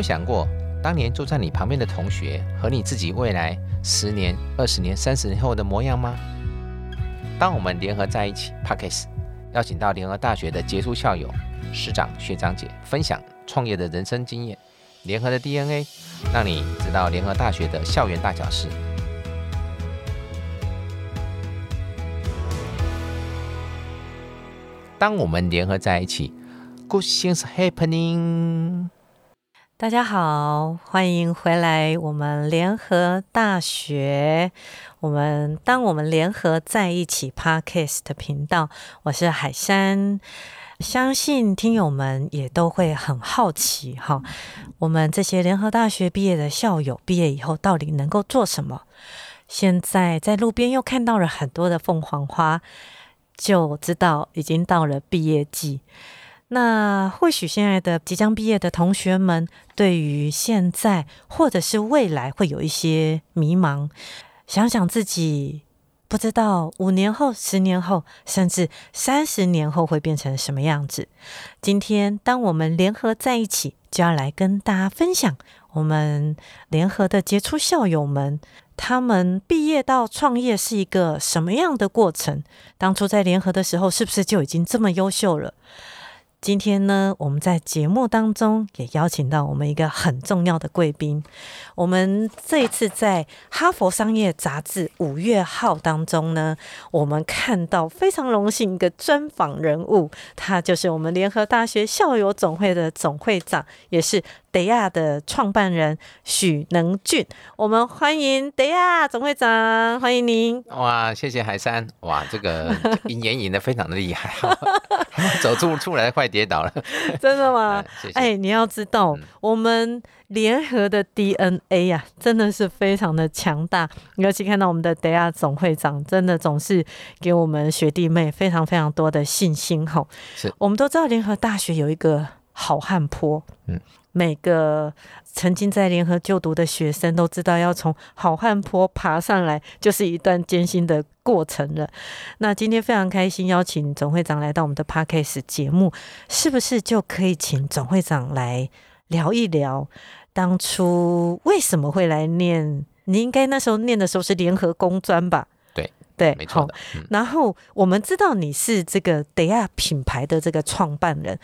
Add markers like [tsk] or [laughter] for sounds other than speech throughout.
有想过，当年坐在你旁边的同学和你自己未来十年、二十年、三十年后的模样吗？当我们联合在一起 p a c k e s 邀请到联合大学的杰出校友、师长、学长姐分享创业的人生经验，联合的 DNA，让你知道联合大学的校园大小事。当我们联合在一起，Good things happening。大家好，欢迎回来。我们联合大学，我们当我们联合在一起 Podcast 频道，我是海山。相信听友们也都会很好奇哈，我们这些联合大学毕业的校友，毕业以后到底能够做什么？现在在路边又看到了很多的凤凰花。就知道已经到了毕业季。那或许现在的即将毕业的同学们，对于现在或者是未来会有一些迷茫。想想自己，不知道五年后、十年后，甚至三十年后会变成什么样子。今天，当我们联合在一起，就要来跟大家分享我们联合的杰出校友们。他们毕业到创业是一个什么样的过程？当初在联合的时候，是不是就已经这么优秀了？今天呢，我们在节目当中也邀请到我们一个很重要的贵宾。我们这一次在《哈佛商业杂志》五月号当中呢，我们看到非常荣幸一个专访人物，他就是我们联合大学校友总会的总会长，也是。德亚的创办人许能俊，我们欢迎德亚总会长，欢迎您。哇，谢谢海山，哇，这个引言引的非常的厉害，[laughs] 走出出来快跌倒了，真的吗？[laughs] 哎，你要知道，我们联合的 DNA 呀，真的是非常的强大，尤其看到我们的德亚总会长，真的总是给我们学弟妹非常非常多的信心。吼，是。我们都知道联合大学有一个好汉坡，嗯。每个曾经在联合就读的学生都知道，要从好汉坡爬上来，就是一段艰辛的过程了。那今天非常开心，邀请总会长来到我们的 Podcast 节目，是不是就可以请总会长来聊一聊，当初为什么会来念？你应该那时候念的时候是联合工专吧？对对，没错。然后我们知道你是这个德亚品牌的这个创办人，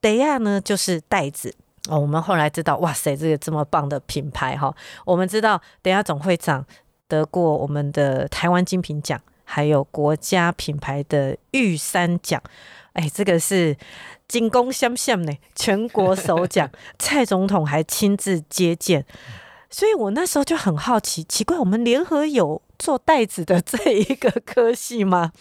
德亚呢就是袋子。哦，我们后来知道，哇塞，这个这么棒的品牌哈！我们知道，等下总会长得过我们的台湾精品奖，还有国家品牌的玉山奖，哎，这个是金光相向呢，全国首奖，[laughs] 蔡总统还亲自接见，所以我那时候就很好奇，奇怪，我们联合有做袋子的 [laughs] 这一个科系吗？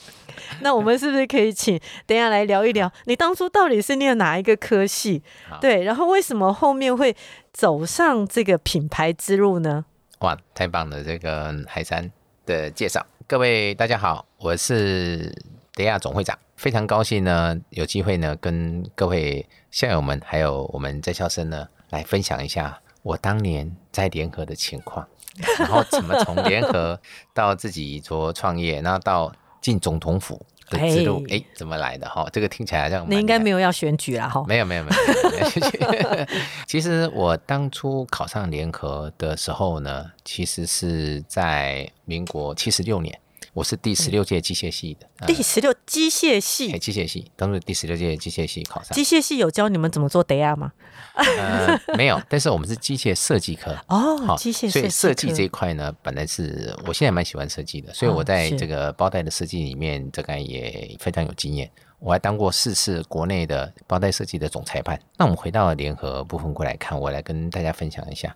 那我们是不是可以请等下来聊一聊，你当初到底是念哪一个科系？对，然后为什么后面会走上这个品牌之路呢？哇，太棒了！这个海山的介绍，各位大家好，我是德亚总会长，非常高兴呢，有机会呢跟各位校友们还有我们在校生呢来分享一下我当年在联合的情况，[laughs] 然后怎么从联合到自己做创业，然后到。进总统府的之路，哎，怎么来的哈？这个听起来像你应该没有要选举啦哈？没有没有没有。[laughs] 其实我当初考上联合的时候呢，其实是在民国七十六年。我是第十六届机械系的，第十六机械系，机械系，当时第十六届机械系考上。机械系有教你们怎么做 DIA 吗？呃，[laughs] 没有，但是我们是机械设计科哦，好，机械所以设计这一块呢，本来是我现在蛮喜欢设计的，所以我在这个包袋的设计里面，这个也非常有经验。我还当过四次国内的包袋设计的总裁判。那我们回到联合部分过来看，我来跟大家分享一下，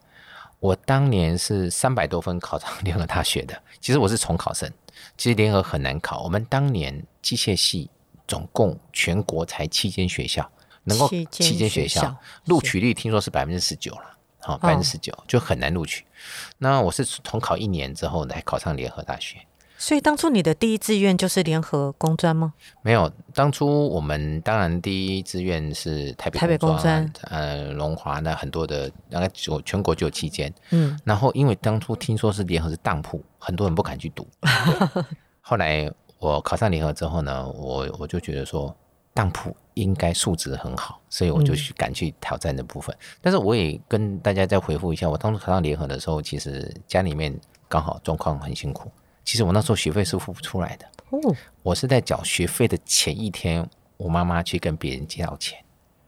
我当年是三百多分考上联合大学的，其实我是重考生。其实联合很难考，我们当年机械系总共全国才七间学校，能够七间学校录取率听说是百分之十九了，好百分之十九就很难录取。那我是重考一年之后才考上联合大学。所以当初你的第一志愿就是联合工专吗？没有，当初我们当然第一志愿是台北台北工专，呃，龙华呢很多的，大概就全国就有七间，嗯，然后因为当初听说是联合是当铺，很多人不敢去读。[laughs] 后来我考上联合之后呢，我我就觉得说，当铺应该素质很好，所以我就去敢去挑战的部分。但是我也跟大家再回复一下，我当初考上联合的时候，其实家里面刚好状况很辛苦。其实我那时候学费是付不出来的，哦，我是在缴学费的前一天，我妈妈去跟别人借到钱，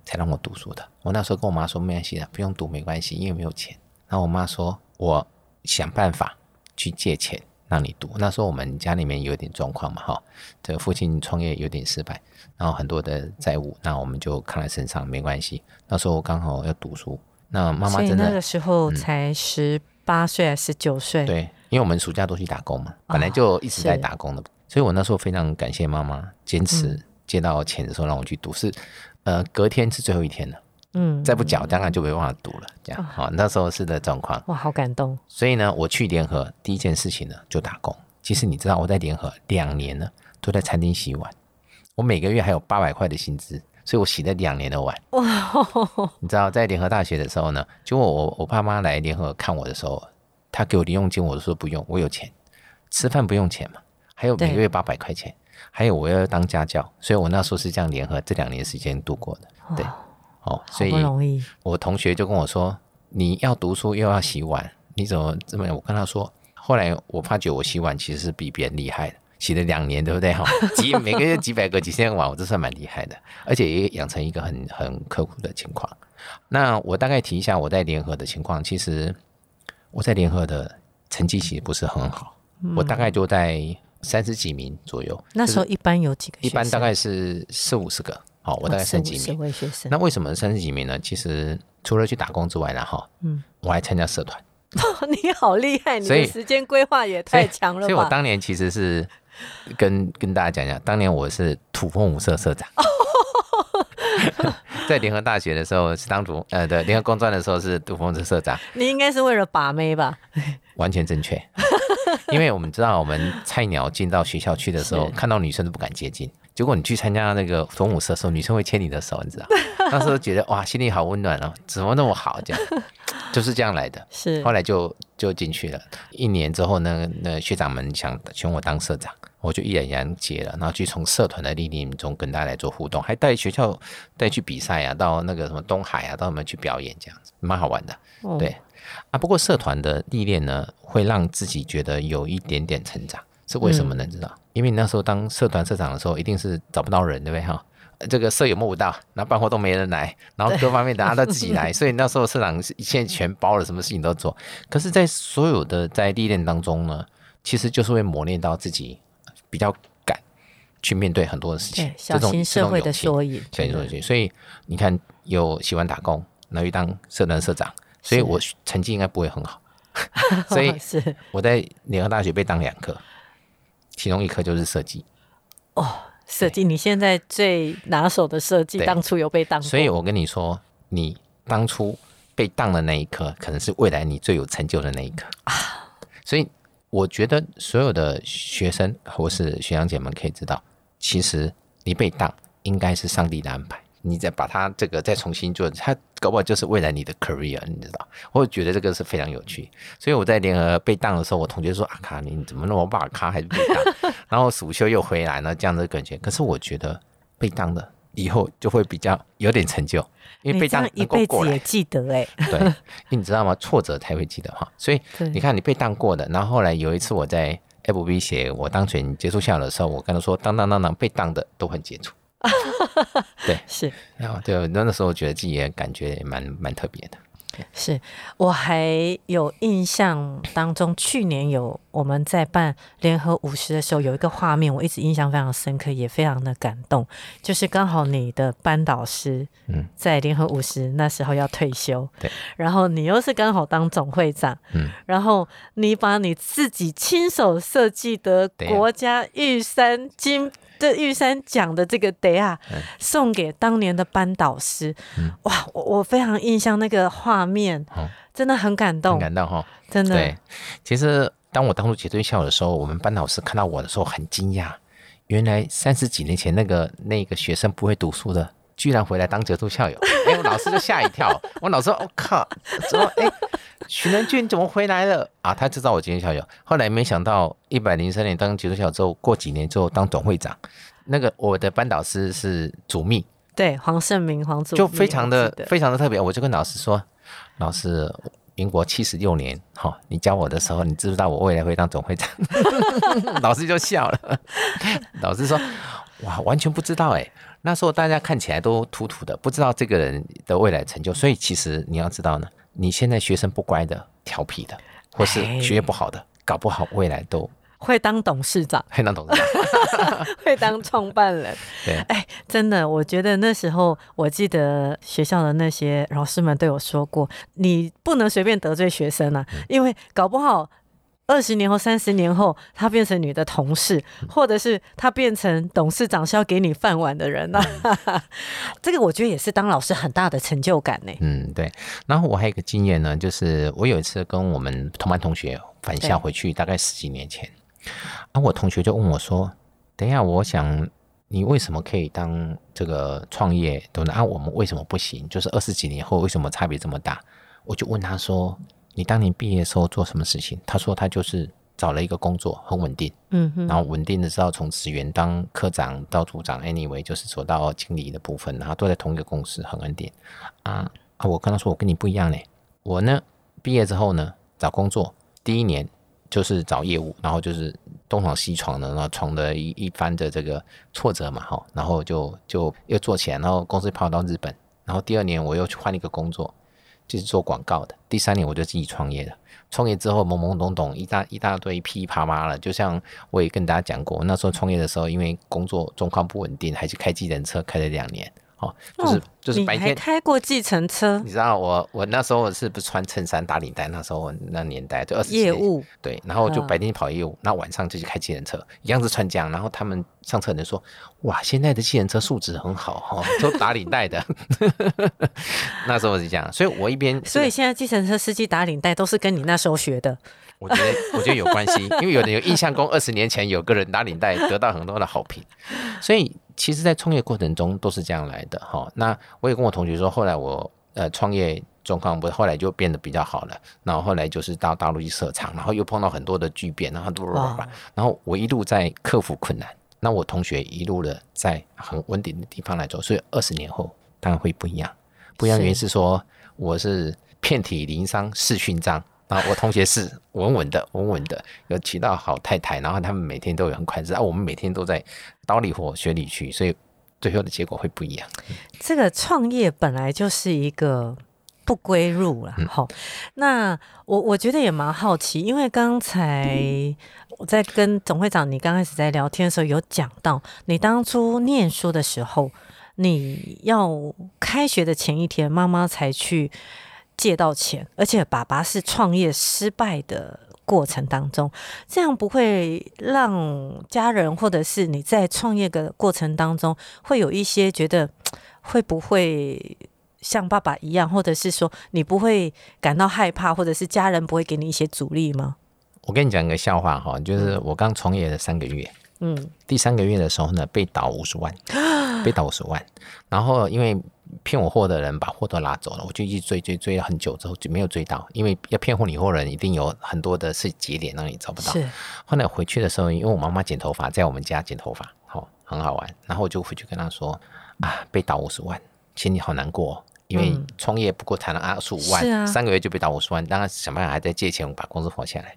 才让我读书的。我那时候跟我妈说没关系的，不用读没关系，因为没有钱。然后我妈说，我想办法去借钱让你读。那时候我们家里面有点状况嘛，哈，这个父亲创业有点失败，然后很多的债务，那我们就扛在身上，没关系。那时候我刚好要读书，那妈妈真的那个时候才十八岁还是十九岁？对。因为我们暑假都去打工嘛，本来就一直在打工的，所以我那时候非常感谢妈妈坚持借到钱的时候让我去读，是呃隔天是最后一天了，嗯，再不缴当然就没办法读了，这样好那时候是的状况，哇，好感动。所以呢，我去联合第一件事情呢就打工。其实你知道我在联合两年呢都在餐厅洗碗，我每个月还有八百块的薪资，所以我洗了两年的碗。哇，你知道在联合大学的时候呢，就我我爸妈来联合看我的时候。他给我零用金，我都说不用，我有钱，吃饭不用钱嘛。还有每个月八百块钱，还有我要当家教，所以我那时候是这样联合这两年时间度过的。对，哦，所以我同学就跟我说：“你要读书又要洗碗，你怎么这么？”我跟他说，后来我发觉我洗碗其实是比别人厉害的，洗了两年，对不对？哈，[laughs] 几每个月几百个、几千个碗，我这算蛮厉害的，而且也养成一个很很刻苦的情况。那我大概提一下我在联合的情况，其实。我在联合的成绩其实不是很好，我大概就在三十几名左右。那时候一般有几个？一般大概是四五十个。好，我大概三几名。位学生。那为什么三十几名呢？其实除了去打工之外呢，哈，嗯，我还参加社团。[laughs] 你好厉害！你的时间规划也太强了吧？所以我当年其实是跟跟大家讲讲，当年我是土风舞社社长。[laughs] [laughs] 在联合大学的时候是当主呃对联合工专的时候是杜峰的社长，你应该是为了把妹吧？完全正确，因为我们知道我们菜鸟进到学校去的时候，[laughs] 看到女生都不敢接近，结果你去参加那个总舞社的时候，女生会牵你的手，你知道？[laughs] 那时候觉得哇，心里好温暖哦，怎么那么好？这样 [laughs] 就是这样来的。是后来就就进去了，一年之后呢，那学长们想选我当社长。我就毅然然接了，然后去从社团的历练中跟大家来做互动，还带学校带去比赛啊，到那个什么东海啊，到我们去表演，这样子蛮好玩的。对啊，不过社团的历练呢，会让自己觉得有一点点成长，是为什么呢？知道？因为你那时候当社团社长的时候，一定是找不到人，对不对？哈，这个社友摸不到，然后办活动没人来，然后各方面大家都自己来，[laughs] 所以那时候社长现在全包了，什么事情都做。可是，在所有的在历练当中呢，其实就是会磨练到自己。比较敢去面对很多的事情，这种社会的缩影，小型社会。所以你看，有喜欢打工，然后又当社团社长，所以我成绩应该不会很好。[laughs] 所以是我在联合大学被当两科，其中一科就是设计。哦，设计，你现在最拿手的设计，当初有被当，所以我跟你说，你当初被当的那一刻，可能是未来你最有成就的那一刻啊。所以。我觉得所有的学生或是学长姐们可以知道，其实你被当应该是上帝的安排，你再把它这个再重新做，它搞不好就是未来你的 career，你知道？我觉得这个是非常有趣。所以我在联合被当的时候，我同学说：“阿卡，你怎么那么把卡还是被当？” [laughs] 然后暑休又回来了，这样的感觉。可是我觉得被当的以后就会比较有点成就。因为被当一辈子也记得哎，对，因为你知道吗？挫折才会记得哈。所以你看，你被当过的，然后后来有一次我在 FB 写我当选结束校的时候，我跟他说，当当当当，被当的都很杰出。对，[laughs] 是，然后对，那那时候觉得自己也感觉蛮蛮特别的。是我还有印象当中，去年有我们在办联合五十的时候，有一个画面，我一直印象非常深刻，也非常的感动。就是刚好你的班导师，嗯，在联合五十那时候要退休，对，[laughs] 然后你又是刚好当总会长，嗯，然后你把你自己亲手设计的国家玉山金。这玉山讲的这个 day 啊，送给当年的班导师，哇，我我非常印象那个画面，真的很感动，很感动哈，真的。对，其实当我当初结对校的时候，我们班导师看到我的时候很惊讶，原来三十几年前那个那个学生不会读书的，居然回来当杰出校友，哎，我老师就吓一跳，我老师我靠，怎么哎，许仁俊怎么回来了啊？他知道我吉中小友，后来没想到一百零三年当吉中小友之后，过几年之后当总会长。那个我的班导师是祖密，对黄胜明黄祖就非常的非常的特别。我就跟老师说，老师，民国七十六年，哈，你教我的时候，你知不知道我未来会当总会长？[laughs] 老师就笑了。老师说，哇，完全不知道哎。那时候大家看起来都土土的，不知道这个人的未来成就。所以其实你要知道呢，你现在学生不乖的、调皮的，或是学业不好的，搞不好未来都会当董事长，[laughs] 会当董事长，[laughs] 会当创办人。对，哎，真的，我觉得那时候我记得学校的那些老师们对我说过，你不能随便得罪学生啊，因为搞不好。二十年后、三十年后，他变成你的同事，或者是他变成董事长，是要给你饭碗的人呢？[laughs] 这个我觉得也是当老师很大的成就感呢。嗯，对。然后我还有一个经验呢，就是我有一次跟我们同班同学返校回去，大概十几年前，啊，我同学就问我说：“等一下，我想你为什么可以当这个创业？等等啊，我们为什么不行？就是二十几年后为什么差别这么大？”我就问他说。你当年毕业的时候做什么事情？他说他就是找了一个工作，很稳定，嗯，然后稳定的知道从职员当科长到组长，anyway 就是做到经理的部分，然后都在同一个公司，很稳定。啊啊！我跟他说我跟你不一样嘞，我呢毕业之后呢找工作，第一年就是找业务，然后就是东闯西闯的，然后闯的一一番的这个挫折嘛，哈，然后就就又做起来，然后公司跑到日本，然后第二年我又去换了一个工作。就是做广告的，第三年我就自己创业了。创业之后懵懵懂懂，一大一大堆噼里啪啦了。就像我也跟大家讲过，那时候创业的时候，因为工作状况不稳定，还是开计程车开了两年。哦，就是就是白天开过计程车。你知道我我那时候是不是穿衬衫打领带？那时候那年代就二十业务对，然后就白天跑业务，那晚上就去开计程车，一样是穿这样。然后他们上车人说：“哇，现在的计程车素质很好哈，[laughs] 都打领带的。[laughs] ”那时候是这样，所以我一边所以现在计程车司机打领带都是跟你那时候学的。我觉得我觉得有关系，因为有的有印象中二十年前有个人打领带得到很多的好评，所以。其实，在创业过程中都是这样来的哈。那我也跟我同学说，后来我呃创业状况不，后来就变得比较好了。然后后来就是到大陆去设厂，然后又碰到很多的巨变，然后嘟嘟嘟，然后我一路在克服困难。那我同学一路的在很稳定的地方来做，所以二十年后当然会不一样。不一样原因是说我是遍体鳞伤是勋章。啊，我同学是稳稳的，稳稳的，有娶到好太太，然后他们每天都有很快乐。啊，我们每天都在刀里火血里去，所以最后的结果会不一样。这个创业本来就是一个不归路了，好，那我我觉得也蛮好奇，因为刚才我在跟总会长你刚开始在聊天的时候有讲到，你当初念书的时候，你要开学的前一天，妈妈才去。借到钱，而且爸爸是创业失败的过程当中，这样不会让家人或者是你在创业的过程当中会有一些觉得 [tsk] 会不会像爸爸一样，或者是说你不会感到害怕，或者是家人不会给你一些阻力吗？我跟你讲一个笑话哈，就是我刚创业的三个月，嗯，第三个月的时候呢，被倒五十万，[gasps] 被倒五十万，然后因为。骗我货的人把货都拉走了，我就一直追追追了很久之后就没有追到，因为要骗货你货人一定有很多的是节点让你找不到。是，后来回去的时候，因为我妈妈剪头发，在我们家剪头发，好很好玩。然后我就回去跟她说啊，被打五十万，心里好难过，因为创业不过谈了二十五万，三个月就被打五十万，当然想办法还在借钱把公司活下来。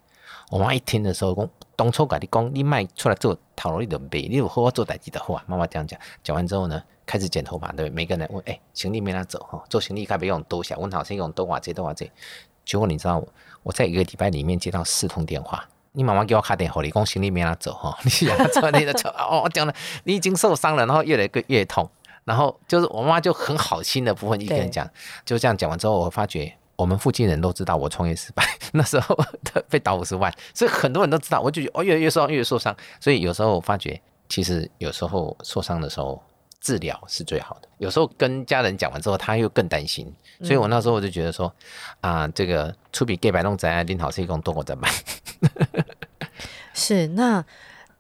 我妈一听的时候讲，当初跟你讲，你卖出来做讨论你的背，你有好好做代志的话，妈妈这样讲，讲完之后呢？开始剪头发，对，每个人问，哎，行李没拿走哈，做行李该不用多想，问好先用多少这多少这，结果你知道，我在一个礼拜里面接到四通电话，你妈妈给我卡电话，你讲行李没拿走哈，[laughs] 你想走你的走，[laughs] 哦，我讲了，你已经受伤了，然后越来越越痛，然后就是我妈就很好心的部分一个人讲，就这样讲完之后，我发觉我们附近人都知道我创业失败，[laughs] 那时候被倒五十万，所以很多人都知道，我就觉得哦，越来越受伤，越受伤，所以有时候我发觉，其实有时候受伤的时候。治疗是最好的。有时候跟家人讲完之后，他又更担心，所以我那时候我就觉得说，啊，这个出比给百弄仔拎好是一共多我在买。[laughs] 是那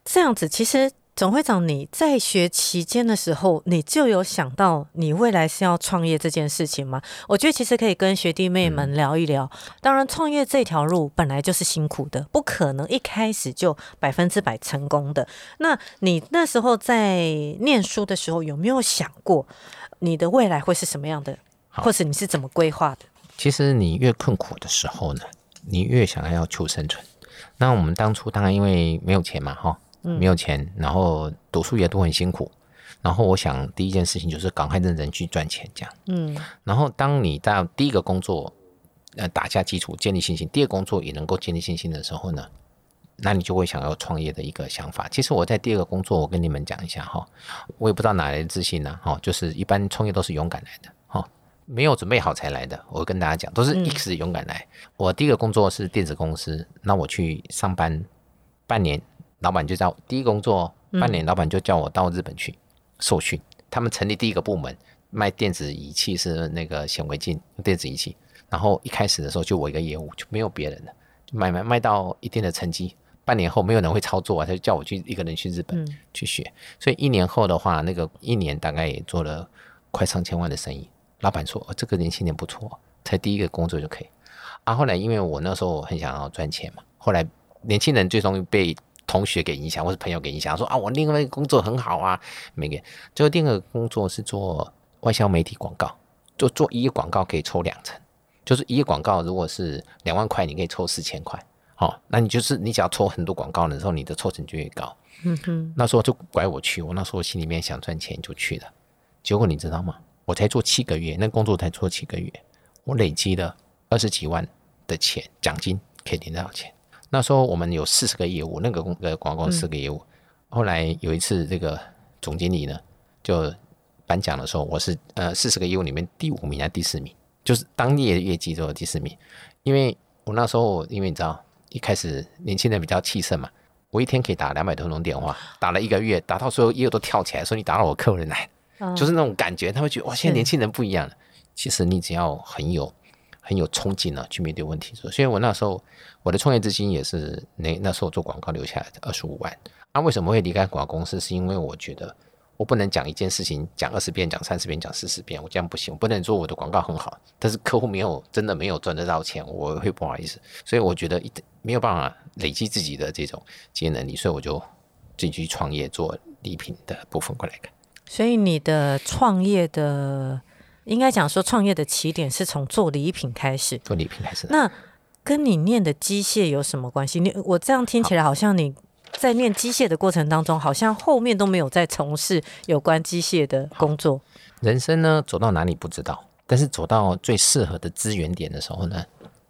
这样子，其实总会长，你在学期间的时候，你就有想到你未来是要创业这件事情吗？我觉得其实可以跟学弟妹们聊一聊。当然，创业这条路本来就是辛苦的，不可能一开始就百分之百成功的。那你那时候在念书的时候，有没有想过你的未来会是什么样的，或是你是怎么规划的？其实你越困苦的时候呢，你越想要求生存。那我们当初当然因为没有钱嘛，哈。没有钱，然后读书也都很辛苦，然后我想第一件事情就是赶快认真去赚钱，这样。嗯，然后当你到第一个工作，呃，打下基础，建立信心；第二工作也能够建立信心的时候呢，那你就会想要创业的一个想法。其实我在第二个工作，我跟你们讲一下哈，我也不知道哪来的自信呢，哈，就是一般创业都是勇敢来的，哈，没有准备好才来的。我跟大家讲，都是一时勇敢来。我第一个工作是电子公司，那我去上班半年。老板就叫第一工作半年，老板就叫我到日本去受训。他们成立第一个部门卖电子仪器，是那个显微镜电子仪器。然后一开始的时候就我一个业务，就没有别人了。买卖卖到一定的成绩，半年后没有人会操作啊，他就叫我去一个人去日本去学。所以一年后的话，那个一年大概也做了快上千万的生意。老板说：“哦这个年轻人不错，才第一个工作就可以。”啊，后来因为我那时候很想要赚钱嘛，后来年轻人最终被。同学给影响，或是朋友给影响，说啊，我另外一个工作很好啊，没给。最后第二个工作是做外销媒体广告，做做一个广告可以抽两成，就是一个广告如果是两万块，你可以抽四千块，好，那你就是你只要抽很多广告的时候，你的抽成就越高。嗯哼，那时候就拐我去，我那时候心里面想赚钱就去了，结果你知道吗？我才做七个月，那工作才做七个月，我累积了二十几万的钱奖金，可以领到钱。那时候我们有四十个业务，那个公呃广告四个业务。后来有一次，这个总经理呢就颁奖的时候，我是呃四十个业务里面第五名还是第四名？就是当业的业绩做第四名。因为我那时候因为你知道，一开始年轻人比较气盛嘛，我一天可以打两百多通电话，打了一个月，打到所有业务都跳起来，说你打到我客人来，就是那种感觉，他会觉得哇，现在年轻人不一样了。其实你只要很有。很有冲劲呢，去面对问题。所以，我那时候我的创业资金也是那那时候做广告留下来的二十五万。那为什么会离开广告公司？是因为我觉得我不能讲一件事情讲二十遍、讲三十遍、讲四十遍，我这样不行。我不能说我的广告很好，但是客户没有真的没有赚得到钱，我会不好意思。所以我觉得一没有办法累积自己的这种经验能力，所以我就自己去创业做礼品的部分过来看。所以你的创业的。应该讲说，创业的起点是从做礼品开始。做礼品开始。那跟你念的机械有什么关系？你我这样听起来，好像你在念机械的过程当中，好像后面都没有在从事有关机械的工作。人生呢，走到哪里不知道，但是走到最适合的资源点的时候呢？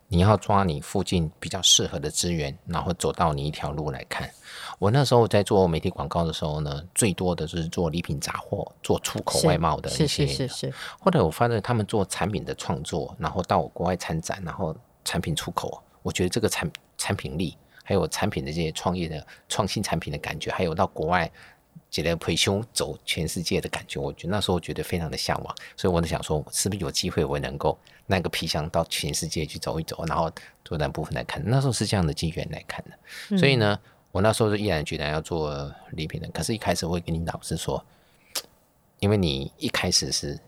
你要抓你附近比较适合的资源，然后走到你一条路来看。我那时候在做媒体广告的时候呢，最多的就是做礼品杂货、做出口外贸的一些。是是是是。后来我发现他们做产品的创作，然后到国外参展，然后产品出口，我觉得这个产产品力，还有产品的这些创业的创新产品的感觉，还有到国外。觉得培胸走全世界的感觉，我觉得那时候觉得非常的向往，所以我就想说，是不是有机会我能够那个皮箱到全世界去走一走，然后做那部分来看，那时候是这样的机缘来看的。所以呢，我那时候就毅然决然要做礼品的。可是，一开始我会跟你老师说，因为你一开始是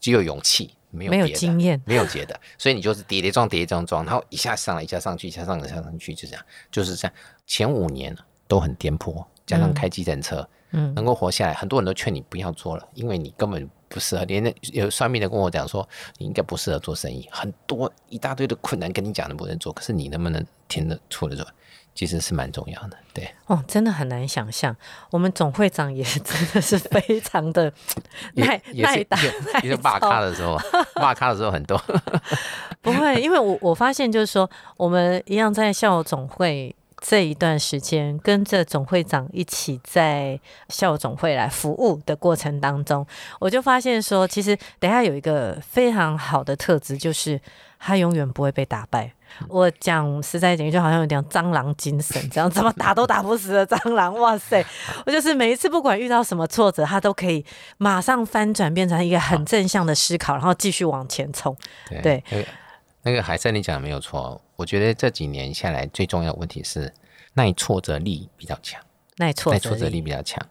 只有勇气，没有没有经验，没有别的，所以你就是叠叠撞叠叠撞撞，然后一下上来，一下上去，一下上来，一下上去，就这样，就是这样。前五年都很颠簸。加上开机程车，嗯，能够活下来，很多人都劝你不要做了，因为你根本不适合。连那有算命的跟我讲说，你应该不适合做生意，很多一大堆的困难跟你讲能不能做。可是你能不能听得出来？其实是蛮重要的。对，哦，真的很难想象，我们总会长也真的是非常的 [laughs] 耐耐打，也 [laughs] 是骂咖的时候，[laughs] 骂咖的时候很多。不会，因为我我发现就是说，我们一样在校总会。这一段时间跟着总会长一起在校总会来服务的过程当中，我就发现说，其实等下有一个非常好的特质，就是他永远不会被打败。我讲实在一点，就好像有点蟑螂精神，这样怎么打都打不死的蟑螂。哇塞！我就是每一次不管遇到什么挫折，他都可以马上翻转，变成一个很正向的思考，然后继续往前冲。对。那个海山，你讲的没有错。我觉得这几年下来，最重要的问题是耐挫折力比较强。耐挫耐挫折力比较强。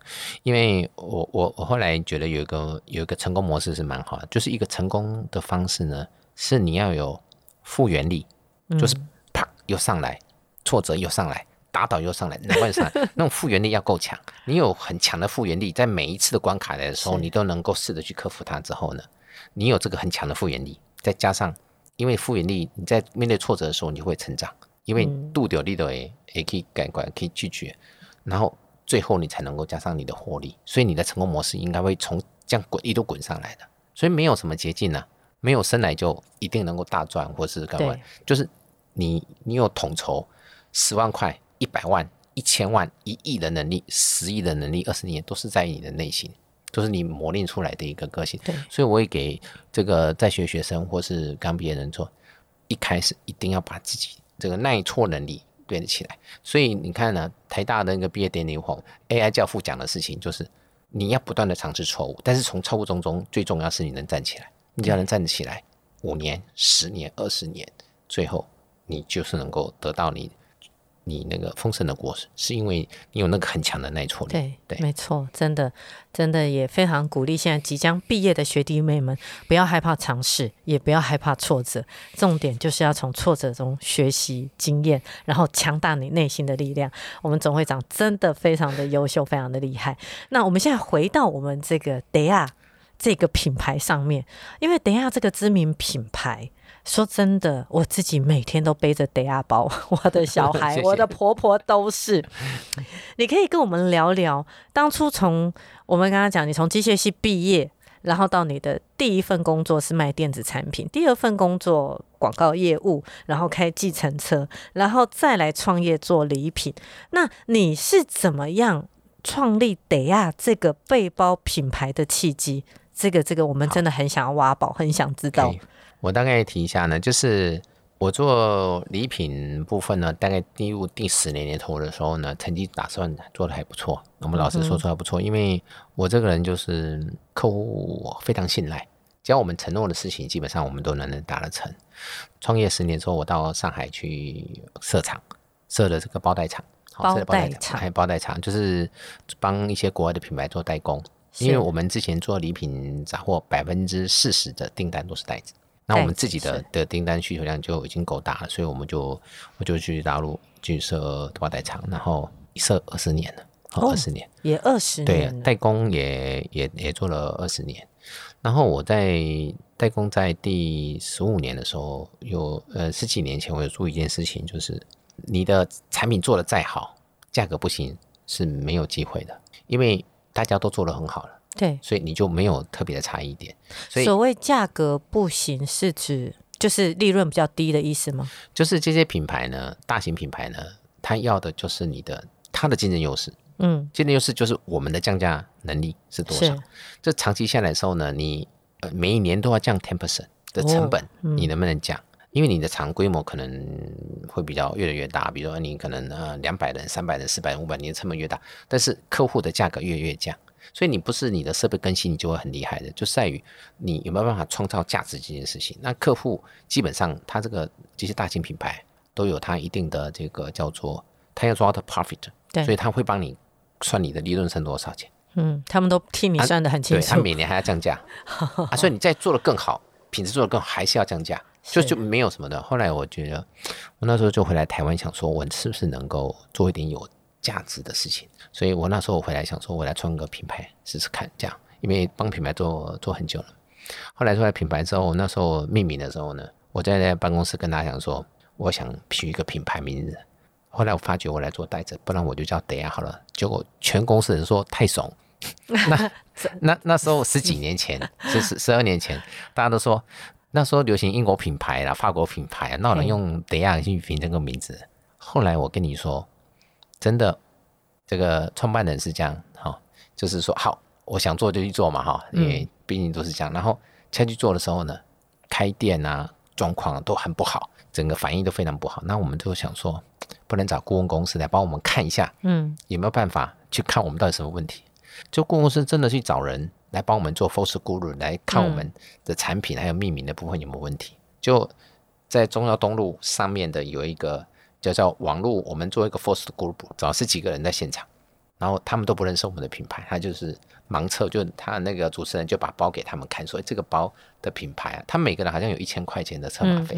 因为我我我后来觉得有一个有一个成功模式是蛮好的，就是一个成功的方式呢，是你要有复原力，就是啪又上来，挫折又上来，打倒又上来，难怪上来，[laughs] 那种复原力要够强。你有很强的复原力，在每一次的关卡来的时候，你都能够试着去克服它。之后呢，你有这个很强的复原力，再加上因为复原力，你在面对挫折的时候，你会成长。因为度掉力的也也可以改观，可以拒绝，然后最后你才能够加上你的获利，所以你的成功模式应该会从这样滚一路滚上来的。所以没有什么捷径呢，没有生来就一定能够大赚，或是干嘛，就是你你有统筹十万块、一百万、一千万、一亿的能力、十亿的能力，二十年都是在你的内心，都是你磨练出来的一个个性。对，所以我也给这个在学学生或是刚毕业人做，一开始一定要把自己。这个耐挫能力练得起来，所以你看呢，台大的那个毕业典礼后，AI 教父讲的事情就是，你要不断的尝试错误，但是从错误中中，最重要是你能站起来，你只要能站起来，五年、十年、二十年，最后你就是能够得到你。你那个丰盛的果实，是因为你有那个很强的耐挫力。对对，没错，真的真的也非常鼓励现在即将毕业的学弟妹们，不要害怕尝试，也不要害怕挫折。重点就是要从挫折中学习经验，然后强大你内心的力量。我们总会长真的非常的优秀，非常的厉害。那我们现在回到我们这个 Daya 这个品牌上面，因为 Daya 这个知名品牌。说真的，我自己每天都背着得亚包，[laughs] 我的小孩、[laughs] 我的婆婆都是。你可以跟我们聊聊，当初从我们刚刚讲，你从机械系毕业，然后到你的第一份工作是卖电子产品，第二份工作广告业务，然后开计程车，然后再来创业做礼品。那你是怎么样创立得亚这个背包品牌的契机？这个这个，我们真的很想要挖宝，很想知道。我大概提一下呢，就是我做礼品部分呢，大概进入第十年年头的时候呢，成绩打算做的还不错。我们老师说出来不错，因为我这个人就是客户非常信赖，只要我们承诺的事情，基本上我们都能能达得成。创业十年之后，我到上海去设厂，设了这个包袋厂，包袋厂还有包袋厂，就是帮一些国外的品牌做代工，因为我们之前做礼品杂货，百分之四十的订单都是袋子。那我们自己的的订单需求量就已经够大了，所以我们就我就去大陆去设包袋厂，然后设二十年了，二十年也二十年，对，代工也也也做了二十年。然后我在代工在第十五年的时候，有呃十几年前我有做一件事情，就是你的产品做的再好，价格不行是没有机会的，因为大家都做的很好了。对，所以你就没有特别的差异点。所以所谓价格不行，是指就是利润比较低的意思吗？就是这些品牌呢，大型品牌呢，它要的就是你的它的竞争优势。嗯，竞争优势就是我们的降价能力是多少。这长期下来的时候呢，你呃每一年都要降 ten percent 的成本，你能不能降？因为你的厂规模可能会比较越来越大，比如说你可能呃两百人、三百人、四百人、五百，你的成本越大，但是客户的价格越越降。所以你不是你的设备更新，你就会很厉害的，就在于你有没有办法创造价值这件事情。那客户基本上他这个这些大型品牌都有他一定的这个叫做他要抓的 profit，对，所以他会帮你算你的利润剩多少钱。嗯，他们都替你算的很清楚。他每年还要降价 [laughs] 啊，所以你再做的更好，品质做的更好，还是要降价，就就没有什么的。后来我觉得，我那时候就回来台湾，想说我是不是能够做一点有。价值的事情，所以我那时候我回来想说，我来创个品牌试试看，这样，因为帮品牌做做很久了。后来出来品牌之后，那时候命名的时候呢，我在在办公室跟大家讲说，我想取一个品牌名字。后来我发觉我来做袋子，不然我就叫 Day 好了。结果全公司人说太怂。[laughs] 那 [laughs] 那那时候十几年前，十十十二年前，大家都说那时候流行英国品牌啦、法国品牌，那我能用 Day 去评这个名字。后来我跟你说。真的，这个创办人是这样哈，就是说好，我想做就去做嘛哈，因为毕竟都是这样。然后下去做的时候呢，开店啊，状况都很不好，整个反应都非常不好。那我们就想说，不能找顾问公司来帮我们看一下，嗯，有没有办法去看我们到底什么问题？就顾问公司真的去找人来帮我们做 Force Guru 来看我们的产品还有命名的部分有没有问题？就在中药东路上面的有一个。叫叫网络，我们做一个 first group，找十几个人在现场，然然后他们都不认识我们的品牌，他就是盲测，就他那个主持人就把包给他们看，说这个包的品牌啊，他每个人好像有一千块钱的车马费，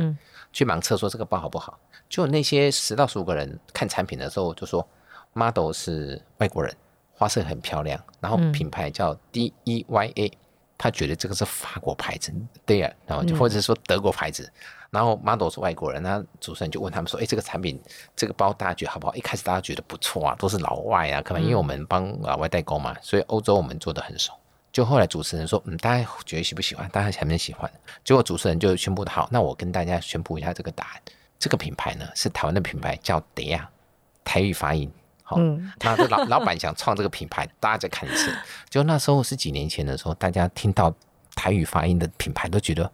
去盲测说这个包好不好？就那些十到十五个人看产品的时候，就说 model 是外国人，花色很漂亮，然后品牌叫 D E Y A，他觉得这个是法国牌子，对呀，然后就或者是说德国牌子。然后 model 是外国人，那主持人就问他们说：“哎，这个产品，这个包大家觉得好不好？”一开始大家觉得不错啊，都是老外啊，可能因为我们帮老外代工嘛，所以欧洲我们做的很熟。就后来主持人说：“嗯，大家觉得喜不喜欢？大家喜不喜欢？”结果主持人就宣布的好，那我跟大家宣布一下这个答案。这个品牌呢是台湾的品牌，叫德亚，台语发音。好，那这老老板想创这个品牌，大家再看一次。[laughs] 就那时候是几年前的时候，大家听到。台语发音的品牌都觉得，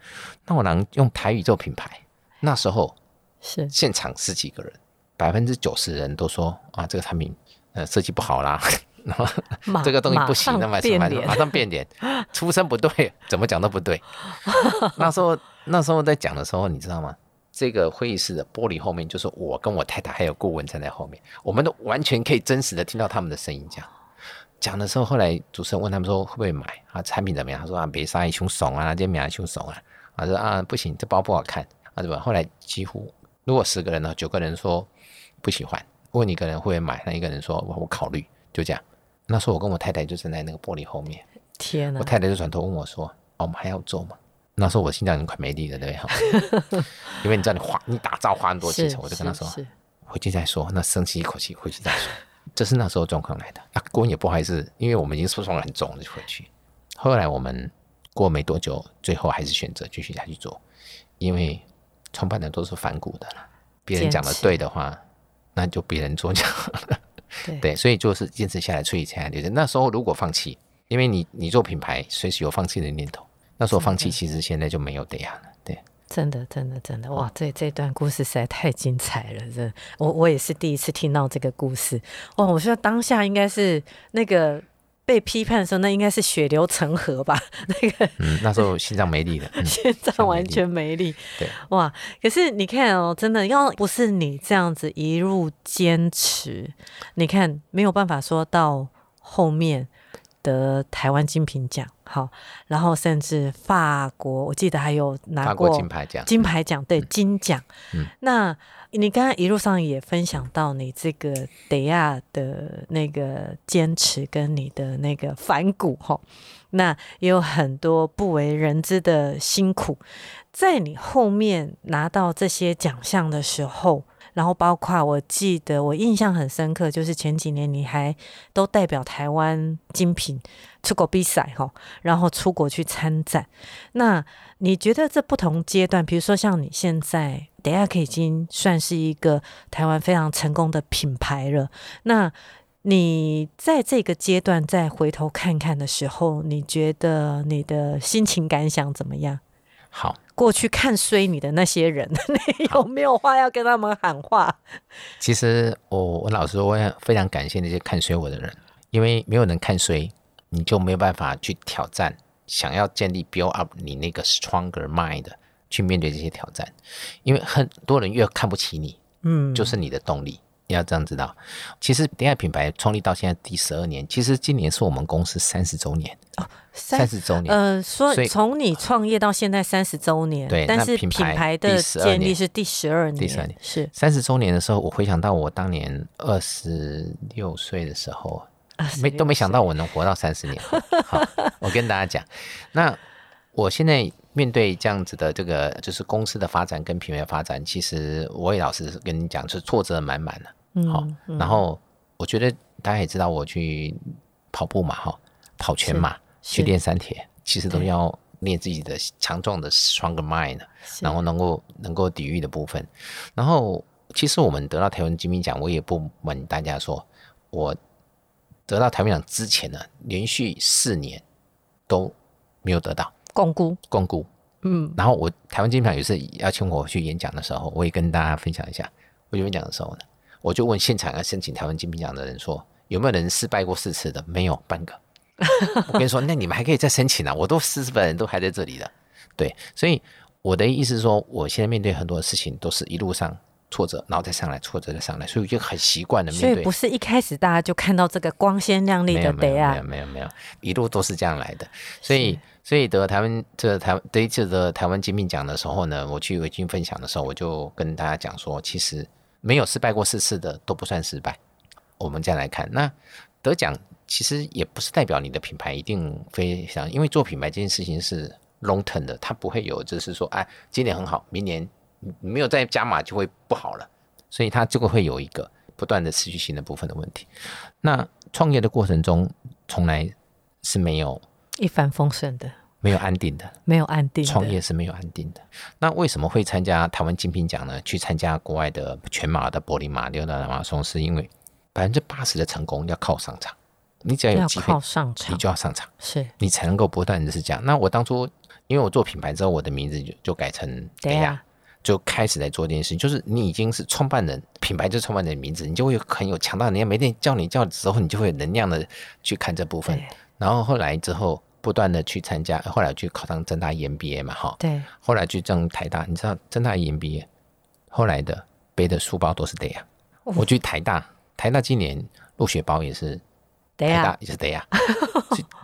那我能用台语做品牌？那时候是现场十几个人，百分之九十人都说啊，这个产品呃设计不好啦，然后 [laughs] 这个东西不行，那么马上变脸，出身不对，怎么讲都不对。那时候那时候在讲的时候，你知道吗？这个会议室的玻璃后面就是我跟我太太还有顾问站在后面，我们都完全可以真实的听到他们的声音讲。讲的时候，后来主持人问他们说会不会买啊？产品怎么样？他说啊，别杀一凶怂啊，这名凶怂啊。他说啊，不行，这包不好看啊，对吧？后来几乎如果十个人呢，九个人说不喜欢，问一个人会不会买，那一个人说我我考虑，就这样。那时候我跟我太太就站在那个玻璃后面，天哪！我太太就转头问我说：“我们还要做吗？”那时候我心脏已经快没力了，对不对？[laughs] 因为你知道你花你打造花很多钱，我就跟他说回去再说。那深吸一口气，回去再说。[laughs] 这是那时候状况来的啊，郭也不好意思，因为我们已经受伤很重了，就回去。后来我们过没多久，最后还是选择继续下去做，因为创办人都是反骨的了，别人讲的对的话，那就别人做就好了。[laughs] 对，所以就是坚持下来，处理下来。那时候如果放弃，因为你你做品牌，随时有放弃的念头，那时候放弃，其实现在就没有这样了。对。真的，真的，真的，哇！这这段故事实在太精彩了，这我我也是第一次听到这个故事，哇！我说当下应该是那个被批判的时候，那应该是血流成河吧？[laughs] 那个，嗯，那时候心脏没力了，心脏完全没力，对，哇！可是你看哦，真的要不是你这样子一路坚持，你看没有办法说到后面。得台湾金品奖，好，然后甚至法国，我记得还有拿过金牌奖，金牌奖对金奖。嗯，那你刚刚一路上也分享到你这个德亚的那个坚持跟你的那个反骨，哈，那也有很多不为人知的辛苦，在你后面拿到这些奖项的时候。然后包括我记得我印象很深刻，就是前几年你还都代表台湾精品出国比赛哈，然后出国去参展。那你觉得这不同阶段，比如说像你现在，等下可以已经算是一个台湾非常成功的品牌了。那你在这个阶段再回头看看的时候，你觉得你的心情感想怎么样？好。过去看衰你的那些人，[laughs] 你有没有话要跟他们喊话？其实我我老实说，我也非常感谢那些看衰我的人，因为没有人看衰，你就没有办法去挑战，想要建立 build up 你那个 stronger mind 去面对这些挑战，因为很多人越看不起你，嗯，就是你的动力。你要这样知道，其实迪亚品牌创立到现在第十二年，其实今年是我们公司三十周年哦，三十周年。呃，所以从你创业到现在三十周年，对，但是品牌的建立是第十二年，第十二年是三十周年的时候，我回想到我当年二十六岁的时候，没都没想到我能活到三十年。[laughs] 好，我跟大家讲，那我现在。面对这样子的这个就是公司的发展跟品牌发展，其实我也老实跟你讲，是挫折满满的。好，然后我觉得大家也知道，我去跑步嘛，哈，跑全马，去练三铁，其实都要练自己的强壮的 strong mind，然后能够能够抵御的部分。然后，其实我们得到台湾金品奖，我也不瞒大家说，我得到台湾奖之前呢，连续四年都没有得到。巩固，巩固，嗯，然后我台湾金牌有次邀请我去演讲的时候，我也跟大家分享一下。我演讲的时候呢，我就问现场要申请台湾金品奖的人说，有没有人失败过四次的？没有半个。[laughs] 我跟你说，那你们还可以再申请啊！我都四十本人都还在这里的。对，所以我的意思是说，我现在面对很多事情都是一路上挫折，然后再上来，挫折再上来，所以我就很习惯的面对。所以不是一开始大家就看到这个光鲜亮丽的得啊，没有没有没有，一路都是这样来的。所以所以得台湾这台第一次的台湾金品奖的时候呢，我去维京分享的时候，我就跟大家讲说，其实没有失败过四次的都不算失败。我们再来看，那得奖其实也不是代表你的品牌一定非常，因为做品牌这件事情是 long term 的，它不会有就是说，哎，今年很好，明年。没有再加码就会不好了，所以它这个会有一个不断的持续性的部分的问题。那创业的过程中，从来是没有一帆风顺的，没有安定的，没有安定。创业是没有安定的。那为什么会参加台湾精品奖呢？去参加国外的全马的柏林马、六大马拉松，是因为百分之八十的成功要靠上场。你只要有机会上场，你就要上场，是你才能够不断的是这样。那我当初因为我做品牌之后，我的名字就就改成对呀。就开始在做这件事情，就是你已经是创办人，品牌就是创办人的名字，你就会很有强大的能量。每天叫你叫的时候，你就会有能量的去看这部分。然后后来之后不断的去参加，后来去考上正大 EMBA 嘛，哈。对。后来去正台大，你知道正大 EMBA，后来的背的书包都是 Day 啊。我去台大，台大今年入学包也是 Day 也是 Day [laughs] 啊。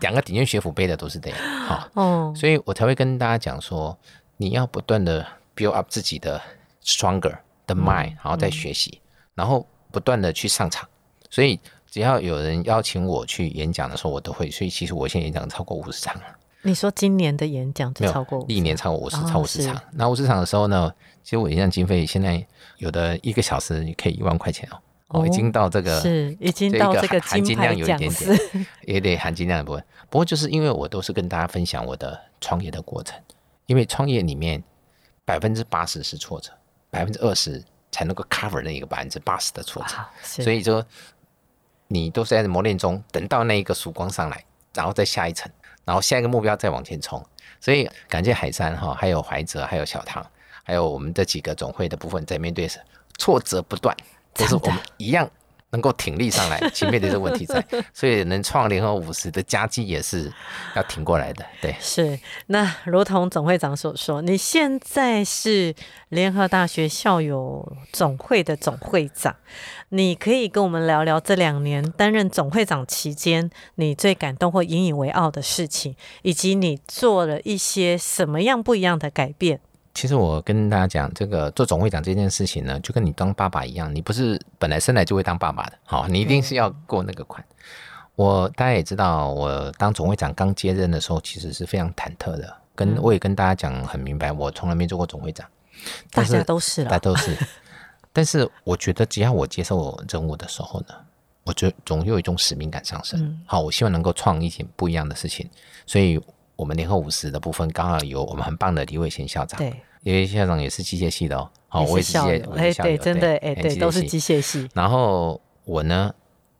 两个顶尖学府背的都是 Day 哈。哦。所以我才会跟大家讲说，你要不断的。build up 自己的 stronger 的 mind，然后再学习，然后不断的去上场。所以只要有人邀请我去演讲的时候，我都会。所以其实我现在演讲超过五十场了。你说今年的演讲就超过历年超过五十，超五十场。那五十场的时候呢，其实我演讲经费现在有的一个小时可以一万块钱哦。哦，已经到这个是已经到这个含金量有一点点，[laughs] 也得含金量的部分。不过就是因为我都是跟大家分享我的创业的过程，因为创业里面。百分之八十是挫折，百分之二十才能够 cover 那一个百分之八十的挫折。所以说，你都是在磨练中，等到那一个曙光上来，然后再下一层，然后下一个目标再往前冲。所以感谢海山哈，还有怀哲，还有小唐，还有我们这几个总会的部分，在面对挫折不断，都是我们一样。能够挺立上来，前面的这个问题在，[laughs] 所以能创联合五十的佳绩也是要挺过来的。对，是那如同总会长所说，你现在是联合大学校友总会的总会长，你可以跟我们聊聊这两年担任总会长期间，你最感动或引以为傲的事情，以及你做了一些什么样不一样的改变。其实我跟大家讲，这个做总会长这件事情呢，就跟你当爸爸一样，你不是本来生来就会当爸爸的，好，你一定是要过那个款。我大家也知道，我当总会长刚接任的时候，其实是非常忐忑的。跟我也跟大家讲很明白，我从来没做过总会长，大家都是，大家都是。[laughs] 但是我觉得，只要我接受任务的时候呢，我就总有一种使命感上升。好，我希望能够创一些不一样的事情。所以，我们联合五十的部分，刚好有我们很棒的李伟贤校长。对。因为校长也是机械系的哦，好，我也是机械，哎，对，真的，哎，对，都是机械系。然后我呢，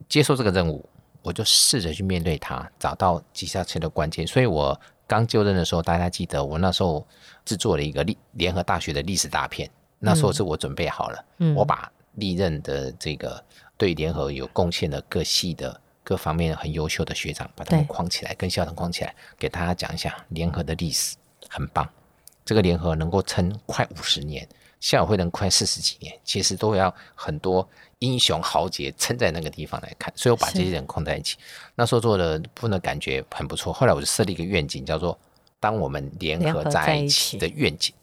接受这个任务，我就试着去面对它，找到接下去的关键。所以我刚就任的时候，大家记得我那时候制作了一个历联合大学的历史大片，那时候是我准备好了，我把历任的这个对联合有贡献的各系的各方面很优秀的学长，把他们框起来，跟校长框起来，给大家讲一下联合的历史，很棒。这个联合能够撑快五十年，校友会能快四十几年，其实都要很多英雄豪杰撑在那个地方来看。所以我把这些人控在一起，那时候做的部分感觉很不错。后来我就设立一个愿景，叫做“当我们联合在一起”的愿景。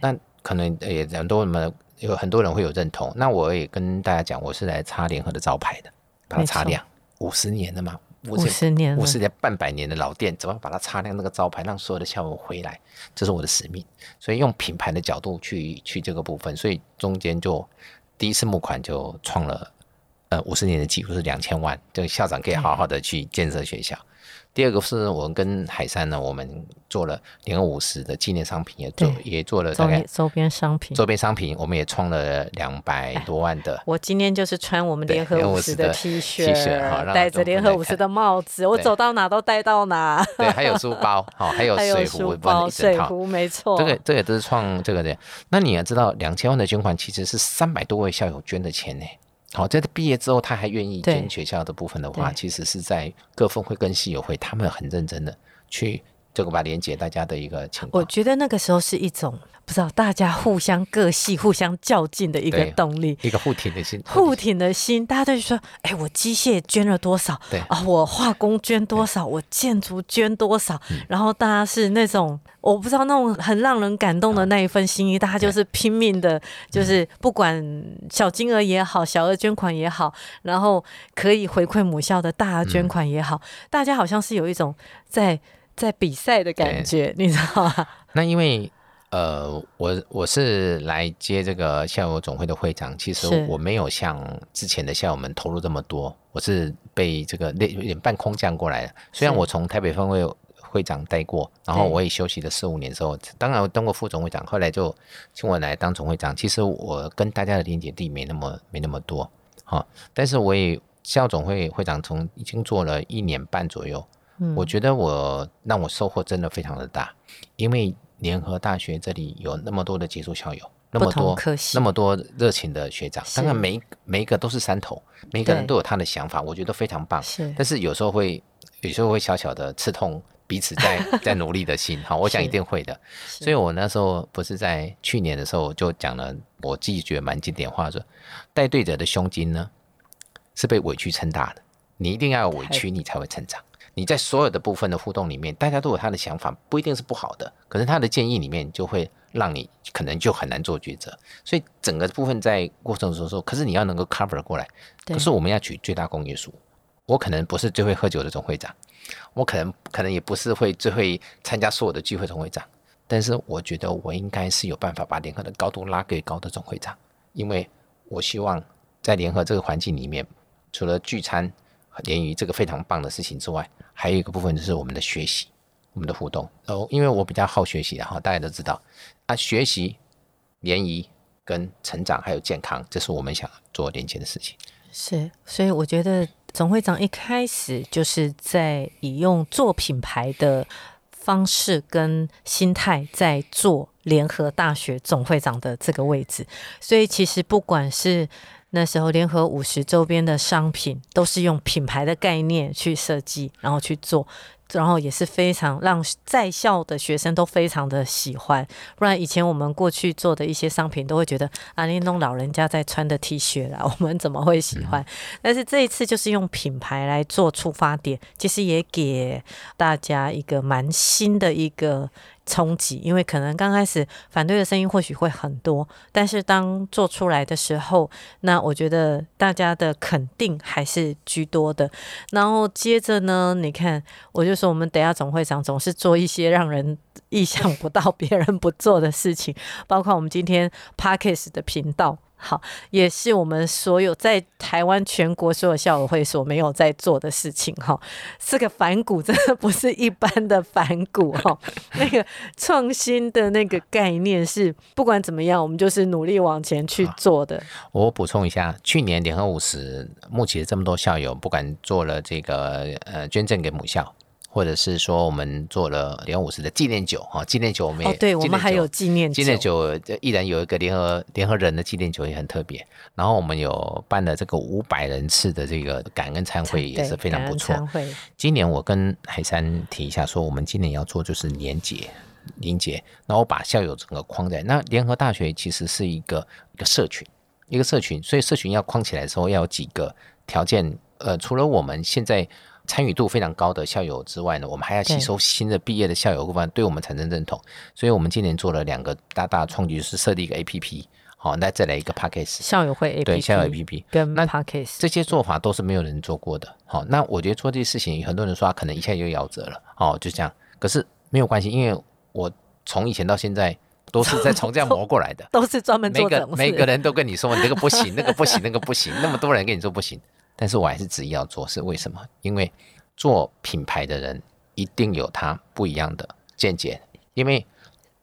那可能也很多人有很多人会有认同。那我也跟大家讲，我是来擦联合的招牌的，把它擦亮。五十年了嘛。五十年，五十年半百年的老店，怎么把它擦亮那个招牌，让所有的校友回来？这是我的使命。所以用品牌的角度去去这个部分，所以中间就第一次募款就创了呃五十年的记录，是两千万，这个校长可以好好的去建设学校。第二个是我们跟海山呢，我们做了联合五十的纪念商品，也做也做了大概周边商品。周边商品我们也创了两百多万的。我今天就是穿我们联合五十的 T 恤戴着联合五十的帽子，我走到哪都带到哪。对，还有书包，[laughs] 好，还有水壶，包水壶，没错。这个这个都是创这个的。那你要知道，两千万的捐款其实是三百多位校友捐的钱呢。好，在他毕业之后，他还愿意捐学校的部分的话，其实是在各分会跟系友会，他们很认真的去这个把连接大家的一个情况。我觉得那个时候是一种。不知道大家互相各系、互相较劲的一个动力，一个互挺的心，互挺的心。大家都说：“哎，我机械捐了多少？对啊，我化工捐多少？我建筑捐多少？”然后大家是那种我不知道那种很让人感动的那一份心意，大家就是拼命的，就是不管小金额也好，小额捐款也好，然后可以回馈母校的大额捐款也好，大家好像是有一种在在比赛的感觉，你知道吗？那因为。呃，我我是来接这个校友总会的会长，其实我没有像之前的校友们投入这么多，我是被这个有点半空降过来的。虽然我从台北分会会长待过，然后我也休息了四五年之后，当然我当过副总会长，后来就请我来当总会长。其实我跟大家的连接地没那么没那么多，哈，但是我也校总会会长从已经做了一年半左右，我觉得我让我收获真的非常的大，因为。联合大学这里有那么多的杰出校友，那么多那么多热情的学长，当然每每一个都是山头，每个人都有他的想法，我觉得非常棒。是，但是有时候会有时候会小小的刺痛彼此在 [laughs] 在努力的心。好，我想一定会的。所以我那时候不是在去年的时候就讲了，我自己觉得蛮经典话，说带队者的胸襟呢是被委屈撑大的，你一定要有委屈，你才会成长。你在所有的部分的互动里面，大家都有他的想法，不一定是不好的，可是他的建议里面就会让你可能就很难做抉择。所以整个部分在过程中说，可是你要能够 cover 过来。可是我们要取最大公约数。我可能不是最会喝酒的总会长，我可能可能也不是会最会参加所有的聚会总会长，但是我觉得我应该是有办法把联合的高度拉给高的总会长，因为我希望在联合这个环境里面，除了聚餐。联谊这个非常棒的事情之外，还有一个部分就是我们的学习，我们的互动。哦，因为我比较好学习，然后大家都知道啊，学习、联谊跟成长还有健康，这是我们想做连接的事情。是，所以我觉得总会长一开始就是在以用做品牌的方式跟心态在做联合大学总会长的这个位置，所以其实不管是。那时候，联合五十周边的商品都是用品牌的概念去设计，然后去做。然后也是非常让在校的学生都非常的喜欢，不然以前我们过去做的一些商品都会觉得啊，你弄老人家在穿的 T 恤啦，[laughs] 我们怎么会喜欢？但是这一次就是用品牌来做出发点，其实也给大家一个蛮新的一个冲击，因为可能刚开始反对的声音或许会很多，但是当做出来的时候，那我觉得大家的肯定还是居多的。然后接着呢，你看我就说。我们等下总会长总是做一些让人意想不到、[laughs] 别人不做的事情，包括我们今天 Parkes 的频道，好，也是我们所有在台湾全国所有校友会所没有在做的事情，哈，是个反骨，真的不是一般的反骨，哈，那个创新的那个概念是不管怎么样，我们就是努力往前去做的。我补充一下，去年联合五十募集了这么多校友，不管做了这个呃捐赠给母校。或者是说，我们做了联合五十的纪念酒哈，纪念酒我们也，对我们还有纪念纪念酒，依然有一个联合联合人的纪念酒也很特别。然后我们有办了这个五百人次的这个感恩餐会，也是非常不错。今年我跟海山提一下，说我们今年要做就是年节、年节，然后把校友整个框在那。联合大学其实是一个一个社群，一个社群，所以社群要框起来的时候，要有几个条件。呃，除了我们现在。参与度非常高的校友之外呢，我们还要吸收新的毕业的校友，部分对我们产生认同。所以，我们今年做了两个大大创举，就是设立一个 A P P，好，那再来一个 p a c k a g e 校友会 A P P，对校友 A P P 跟 p a c k a g e 这些做法都是没有人做过的。好，那我觉得做这些事情，很多人说可能一下就夭折了，哦，就这样。可是没有关系，因为我从以前到现在都是在从这样 [laughs] 磨过来的，都是专门每个 [laughs] 每个人都跟你说你这个不行，那个不行，那个不行，那么多人跟你说不行，但是我还是执意要做，是为什么？因为做品牌的人一定有他不一样的见解，因为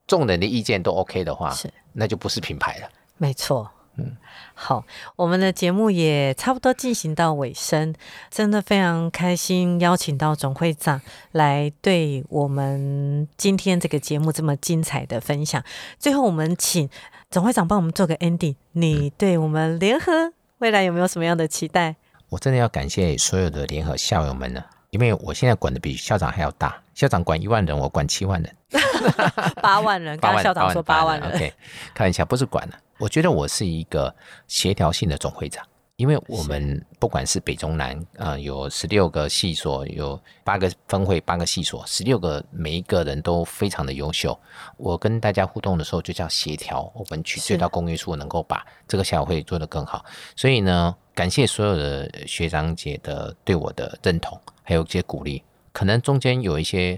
众人的意见都 OK 的话，是那就不是品牌了。没错，嗯，好，我们的节目也差不多进行到尾声，真的非常开心，邀请到总会长来对我们今天这个节目这么精彩的分享。最后，我们请总会长帮我们做个 ending，你对我们联合未来有没有什么样的期待？我真的要感谢所有的联合校友们呢。因为我现在管的比校长还要大，校长管一万人，我管七万人，[laughs] 八万人。[laughs] 刚刚校长说八万人，OK，开玩笑，不是管了。我觉得我是一个协调性的总会长。因为我们不管是北中南啊，有十六个系所，有八个分会，八个系所，十六个每一个人都非常的优秀。我跟大家互动的时候就叫协调，我们去最大公约数，能够把这个校友会做得更好。所以呢，感谢所有的学长姐的对我的认同，还有一些鼓励。可能中间有一些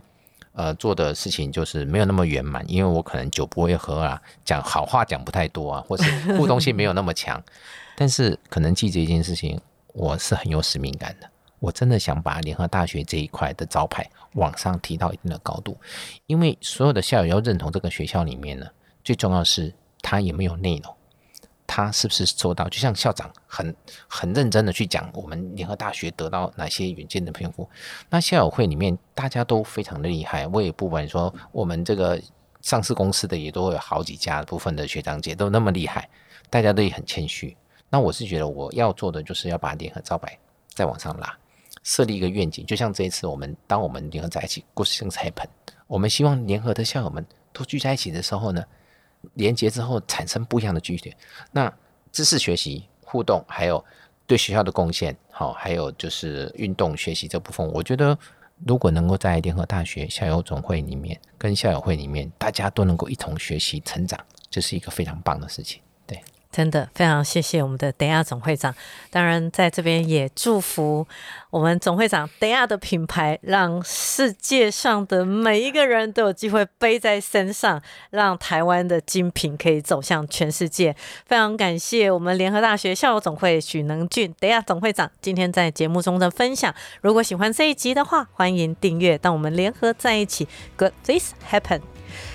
呃做的事情就是没有那么圆满，因为我可能酒不会喝啊，讲好话讲不太多啊，或是互动性没有那么强。但是可能记这一件事情，我是很有使命感的。我真的想把联合大学这一块的招牌往上提到一定的高度，因为所有的校友要认同这个学校里面呢，最重要是他有没有内容，他是不是做到？就像校长很很认真的去讲我们联合大学得到哪些远见的篇幅，那校友会里面大家都非常的厉害。我也不管说我们这个上市公司的也都有好几家部分的学长姐都那么厉害，大家都也很谦虚。那我是觉得我要做的就是要把联合招牌再往上拉，设立一个愿景，就像这一次我们当我们联合在一起，故事性彩盆，我们希望联合的校友们都聚在一起的时候呢，连接之后产生不一样的聚点。那知识学习互动，还有对学校的贡献，好，还有就是运动学习这部分，我觉得如果能够在联合大学校友总会里面跟校友会里面，大家都能够一同学习成长，这是一个非常棒的事情。对真的非常谢谢我们的德亚总会长，当然在这边也祝福我们总会长德亚的品牌，让世界上的每一个人都有机会背在身上，让台湾的精品可以走向全世界。非常感谢我们联合大学校友总会许能俊德亚总会长今天在节目中的分享。如果喜欢这一集的话，欢迎订阅。当我们联合在一起，Good this happen。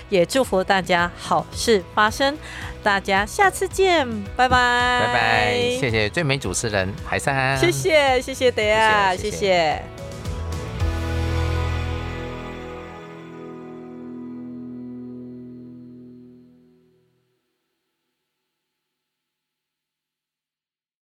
也祝福大家好事发生，大家下次见，拜拜，拜拜，谢谢最美主持人海山，谢谢谢谢德亚，谢谢。